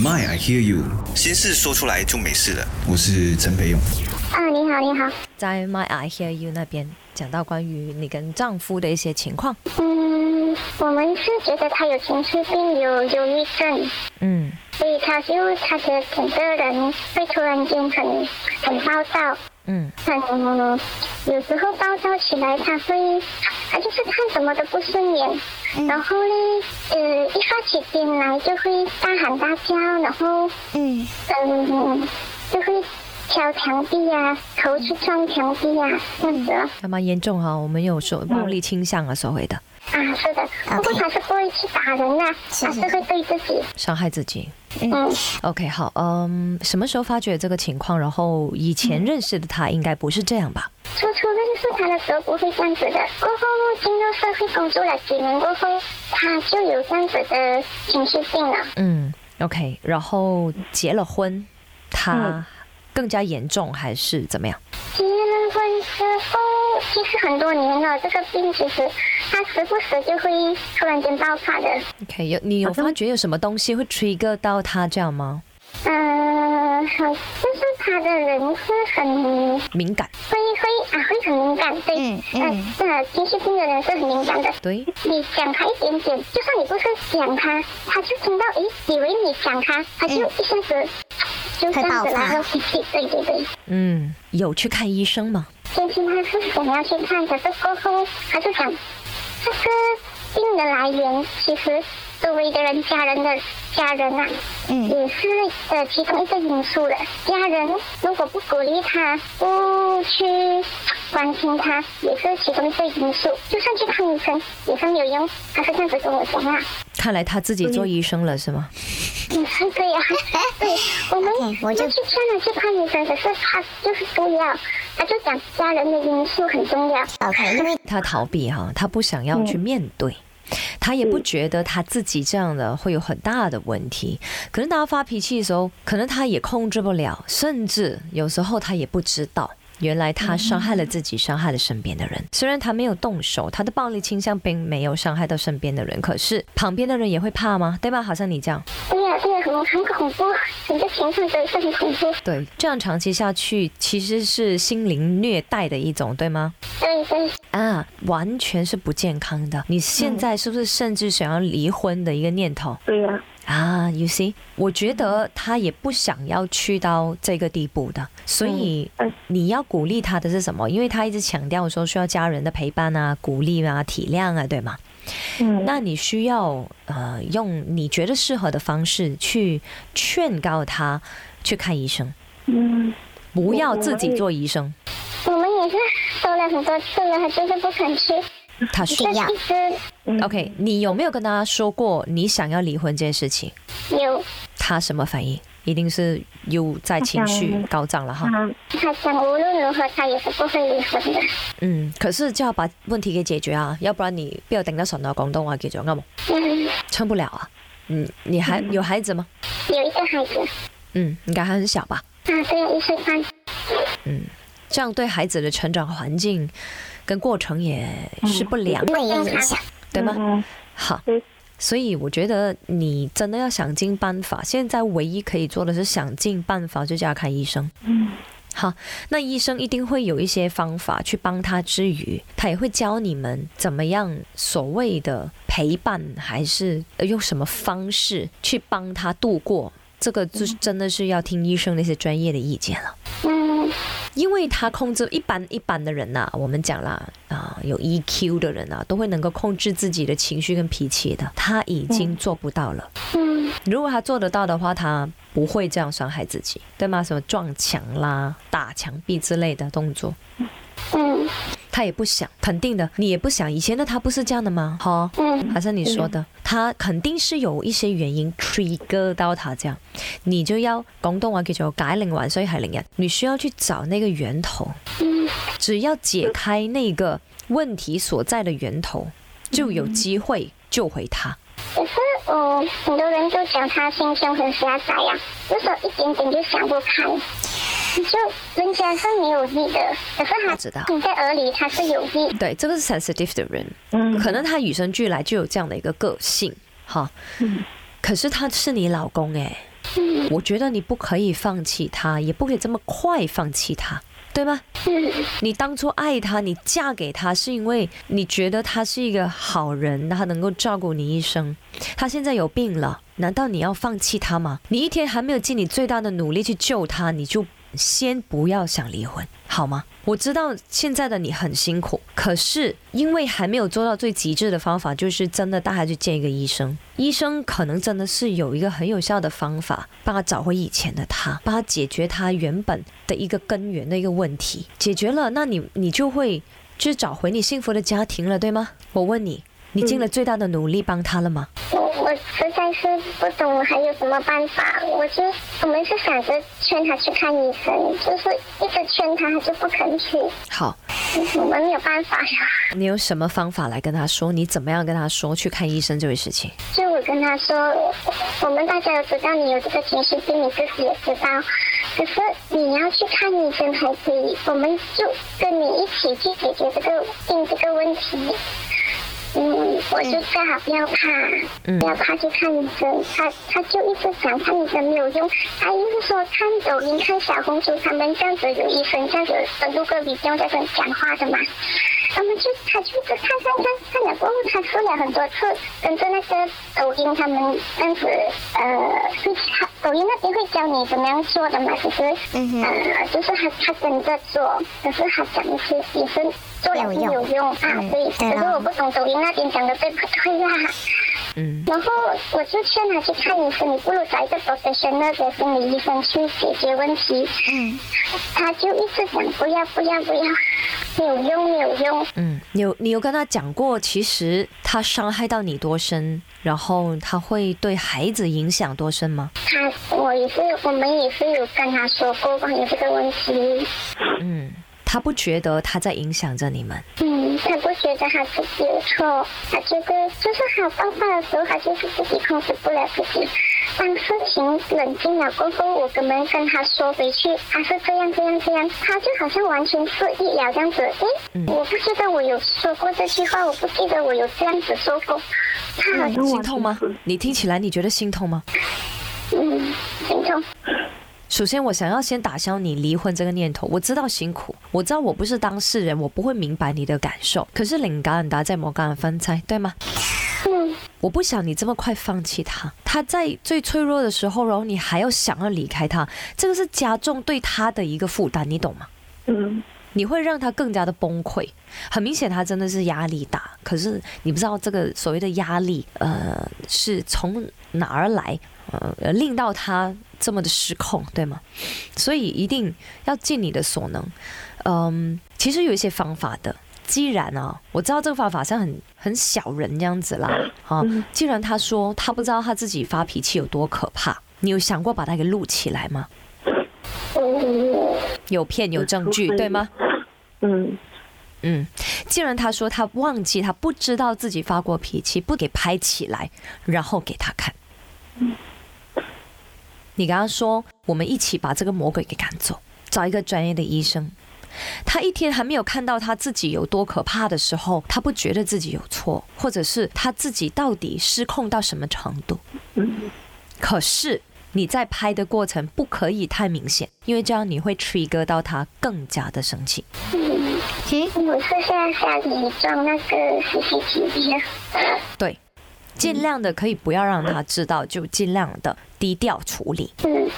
My I hear you，心事说出来就没事了。我是陈培勇。啊，你好，你好。在 My I Hear You 那边讲到关于你跟丈夫的一些情况。嗯，我们是觉得他有情绪病，有忧郁症，嗯所以他就他的整个人会突然间很很暴躁，嗯。很有时候暴躁起来，他会他就是看什么都不顺眼，然后呢，呃，一发起癫来就会大喊大叫，然后嗯。嗯，就会敲墙壁啊，头去撞墙壁啊，这样子啊。还蛮严重哈、我们有说暴力倾向啊，所谓的啊，是的，不过他是不会去打人呐、他是会对自己，伤害自己。嗯，OK，好，嗯，什么时候发觉这个情况？然后以前认识的他应该不是这样吧？初初认识他的时候不会这样子的，过后进入社会工作了几年过后，他就有这样子的情绪病了。嗯，OK，然后结了婚，他更加严重还是怎么样？结了婚之后，其实很多年了，这个病其实他时不时就会突然间爆发的。OK，有你有发觉有什么东西会 trigger 到他这样吗？嗯、好，就是他的人是很敏感，会会啊会很敏感，对，嗯嗯嗯呃，情绪病的人是很敏感的。对，你讲他一点点，就算你不是讲他，他就听到，诶，以为你讲他，他就嗯一下子就这样子然后脾气。对对对，嗯，有去看医生吗？先前他是想要去看，可是过后他就讲，这个病的来源其实周围的人、家人的家人啊，嗯也是呃其中一个因素了。家人如果不鼓励他，不去关心他，也是其中一个因素。就算去看医生也是没有用，他是这样子跟我讲啊。看来他自己做医生了是吗？嗯，对呀、对，我们 OK，我就就去劝他去看医生，可是他就是不要，他就讲家人的因素很重要。OK，因为他逃避哈，他不想要去面对。他也不觉得他自己这样的会有很大的问题，可能大家发脾气的时候，可能他也控制不了，甚至有时候他也不知道，原来他伤害了自己，伤害了身边的人。虽然他没有动手，他的暴力倾向并没有伤害到身边的人，可是旁边的人也会怕吗？对吧？好像你这样，对呀、对呀、很很恐怖，整个情绪都是很恐怖。对，这样长期下去其实是心灵虐待的一种，对吗？对对，啊，完全是不健康的。你现在是不是甚至想要离婚的一个念头？对呀、啊，You see，我觉得他也不想要去到这个地步的，所以嗯你要鼓励他的是什么？因为他一直强调说需要家人的陪伴啊、鼓励啊、体谅啊，对吗？嗯那你需要呃用你觉得适合的方式去劝告他去看医生，嗯，不要自己做医生。我们也是做了很多次了，他就是不肯去，他说就一直：“OK，你有没有跟他说过你想要离婚这件事情？有他什么反应？一定是又在情绪高涨了哈。嗯，他想无论如何他也是不会离婚的。嗯，可是就要把问题给解决啊，要不然你不要顶得順啊，广东话叫做啱冇？嗯，撑不了啊。嗯，你还有孩子吗？有一个孩子，嗯，应该还很小吧？啊，对呀，一岁半。这样对孩子的成长环境跟过程也是不良，会有影响。对吗？嗯，好，所以我觉得你真的要想尽办法。现在唯一可以做的是想尽办法就叫他看医生。嗯，好，那医生一定会有一些方法去帮他之余，他也会教你们怎么样所谓的陪伴，还是呃用什么方式去帮他度过。这个就是真的是要听医生那些专业的意见了。嗯，因为他控制一般一般的人呐、我们讲啦啊、有 EQ 的人啊，都会能够控制自己的情绪跟脾气的，他已经做不到了。嗯，如果他做得到的话，他不会这样伤害自己，对吗？什么撞墙啦、打墙壁之类的动作，嗯，他也不想，肯定的，你也不想。以前的他不是这样的吗？哈、嗯，还是你说的，他肯定是有一些原因 trigger 到他这样，你就要广东话叫做解鈴還須繫鈴人，你需要去找那个源头，嗯，只要解开那个问题所在的源头，就有机会救回他。可是嗯，很多人都讲他心胸很狭窄呀、就说一点点就想不开，就人家是没有意的，可是他知道你在耳里他是有意。对，这个是 sensitive 的人，嗯可能他与生俱来就有这样的一个个性，哈。可是他是你老公哎，我觉得你不可以放弃他，也不可以这么快放弃他。对吗？你当初爱他，你嫁给他，是因为你觉得他是一个好人，他能够照顾你一生。他现在有病了，难道你要放弃他吗？你一天还没有尽你最大的努力去救他，你就先不要想离婚，好吗？我知道现在的你很辛苦，可是因为还没有做到最极致的方法，就是真的带他去见一个医生。医生可能真的是有一个很有效的方法，帮他找回以前的他，帮他解决他原本的一个根源的一个问题。解决了，那你你就会就是找回你幸福的家庭了，对吗？我问你。你尽了最大的努力帮他了吗？我我实在是不懂还有什么办法。我就我们是想着劝他去看医生，就是一直劝他，他就不肯去。好，我们没有办法呀。你有什么方法来跟他说？你怎么样跟他说去看医生这回事情？就我跟他说，我们大家都知道你有这个情绪病，你自己也知道。可是你要去看医生还可以，我们就跟你一起去解决这个病这个问题。嗯，我就最好不要怕，不要怕去看医生。他他就一直想看医生没有用，他一直说看抖音、看小红书，他们这样子有医生这样子录个 video 在跟讲话的嘛。他们就他就一直看看看看了过后，他试了很多次，跟着那个抖音他们这样子，呃，他抖音那边会教你怎么样做的嘛，就是，呃，就是他他跟着做，可是他讲的是也是做了没有用啊，对，可是我不懂抖音那边讲的对不对呀？嗯，然后我就劝他去看医生，你不如找一个 professional 的心理医生去解决问题。嗯，他就一直讲不要不要不要。没有用没有用？嗯，你有你有跟他讲过，其实他伤害到你多深，然后他会对孩子影响多深吗？他，我也是，我们也是有跟他说过关于这个问题。嗯，他不觉得他在影响着你们。嗯，他不觉得他自己有错，他觉得就是他爆发的时候，他就是自己控制不了自己。当事情冷静了过后，我根本跟他说回去，他是这样这样这样，他就好像完全失忆了这样子。诶，我不记得我有说过这句话，我不记得我有这样子说过。他好像心痛吗？你听起来你觉得心痛吗？嗯，心痛。首先，我想要先打消你离婚这个念头。我知道辛苦，我知道我不是当事人，我不会明白你的感受。可是领感恩达在摩干分拆，对吗？我不想你这么快放弃他，他在最脆弱的时候，然后你还要想要离开他，这个是加重对他的一个负担，你懂吗？嗯，你会让他更加的崩溃。很明显，他真的是压力大，可是你不知道这个所谓的压力，呃，是从哪儿来，呃，令到他这么的失控，对吗？所以一定要尽你的所能。嗯，其实有一些方法的。既然啊，我知道这个方法像很很小人这样子啦，啊，既然他说他不知道他自己发脾气有多可怕，你有想过把他给录起来吗？有骗有证据对吗？嗯嗯，既然他说他忘记他不知道自己发过脾气，不给拍起来，然后给他看。你跟他说，我们一起把这个魔鬼给赶走，找一个专业的医生。他一天还没有看到他自己有多可怕的时候，他不觉得自己有错，或者是他自己到底失控到什么程度。可是你在拍的过程不可以太明显，因为这样你会 trigger 到他更加的生气。嗯，我是现在家里装那个 CCTV 对，尽量的可以不要让他知道，就尽量的。低调处理，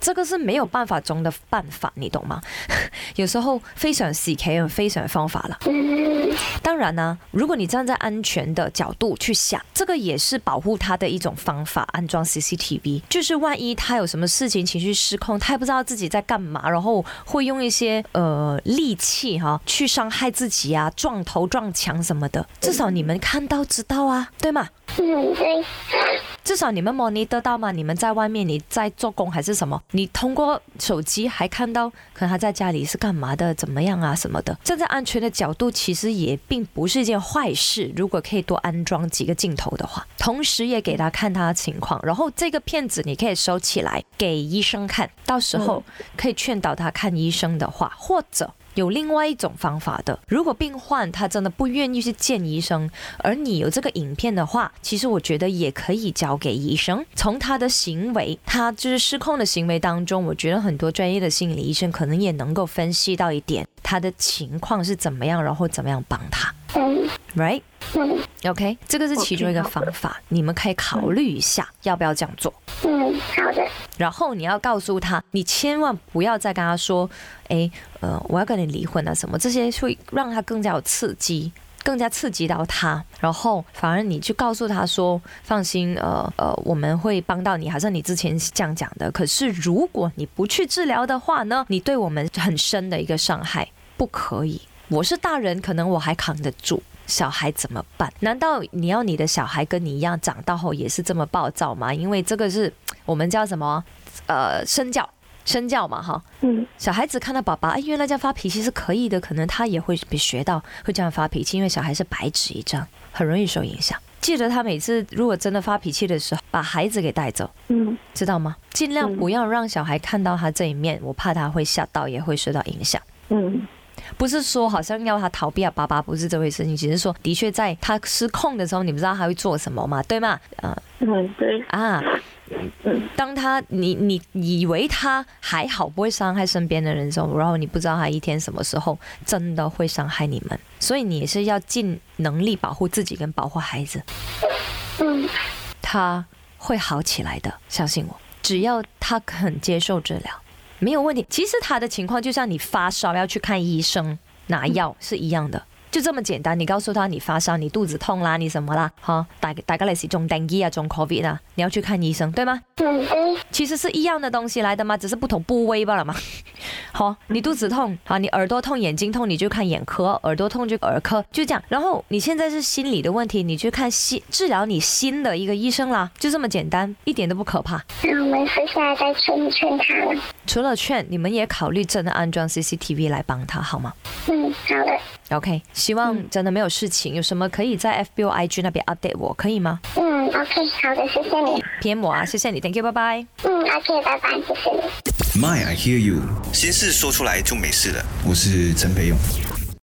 这个是没有办法中的办法，你懂吗？有时候非常 C K 用非常方法了。当然呢，如果你站在安全的角度去想，这个也是保护他的一种方法。安装 C C T V，就是万一他有什么事情情绪失控，他也不知道自己在干嘛，然后会用一些呃利器哈去伤害自己啊，撞头撞墙什么的，至少你们看到知道啊，对吗？嗯，至少你们模拟得到吗？你们在外面，你在做工还是什么？你通过手机还看到，可能他在家里是干嘛的，怎么样啊什么的？站在安全的角度，其实也并不是一件坏事。如果可以多安装几个镜头的话，同时也给他看他的情况，然后这个片子你可以收起来给医生看，到时候可以劝导他看医生的话，或者。有另外一种方法的。如果病患他真的不愿意去见医生，而你有这个影片的话，其实我觉得也可以交给医生。从他的行为，他就是失控的行为当中，我觉得很多专业的心理医生可能也能够分析到一点他的情况是怎么样，然后怎么样帮他。嗯，right？嗯 OK，这个是其中一个方法，你们可以考虑一下要不要这样做。嗯，好的，然后你要告诉他，你千万不要再跟他说，哎，呃，我要跟你离婚啊什么，这些会让他更加有刺激。更加刺激到他，然后反而你去告诉他说：“放心，呃呃，我们会帮到你，好像你之前是这样讲的。可是如果你不去治疗的话呢，你对我们很深的一个伤害，不可以。我是大人，可能我还扛得住，小孩怎么办？难道你要你的小孩跟你一样长大后也是这么暴躁吗？因为这个是我们叫什么？呃，身教，身教嘛，哈。嗯小孩子看到爸爸，哎，原来这样发脾气是可以的，可能他也会被学到会这样发脾气，因为小孩是白纸一张，很容易受影响。记得他每次如果真的发脾气的时候，把孩子给带走，嗯知道吗？尽量不要让小孩看到他这一面，我怕他会吓到，也会受到影响。嗯不是说好像要他逃避啊，爸爸不是这回事情，只是说的确在他失控的时候，你不知道他会做什么嘛，对吗？啊、嗯，对，啊，嗯当他你你以为他还好不会伤害身边的人的时候，然后你不知道他一天什么时候真的会伤害你们，所以你也是要尽能力保护自己跟保护孩子，嗯。他会好起来的，相信我，只要他肯接受治疗，没有问题。其实他的情况就像你发烧要去看医生拿药是一样的。就这么简单，你告诉他你发烧，你肚子痛啦，你什么啦，哈，大大概类似中 dengue 啊，中 covid 啊，你要去看医生，对吗？嗯对，其实是一样的东西来的嘛，只是不同部位罢了嘛。好，你肚子痛，好，你耳朵痛、眼睛痛，你就看眼科；耳朵痛就耳科，就这样。然后你现在是心理的问题，你去看心治疗你心的一个医生啦，就这么简单，一点都不可怕。那我们私下再劝一劝他了。除了劝，你们也考虑真的安装 CCTV 来帮他，好吗嗯，好的，？OK，希望真的没有事情，有什么可以在 FBOIG 那边 update 我，可以吗嗯，OK，好的，谢谢你。？PM 我啊，谢谢你，Thank you，拜拜。嗯，OK，拜拜，谢谢你。My I hear you，心事说出来就没事了。我是陈培勇。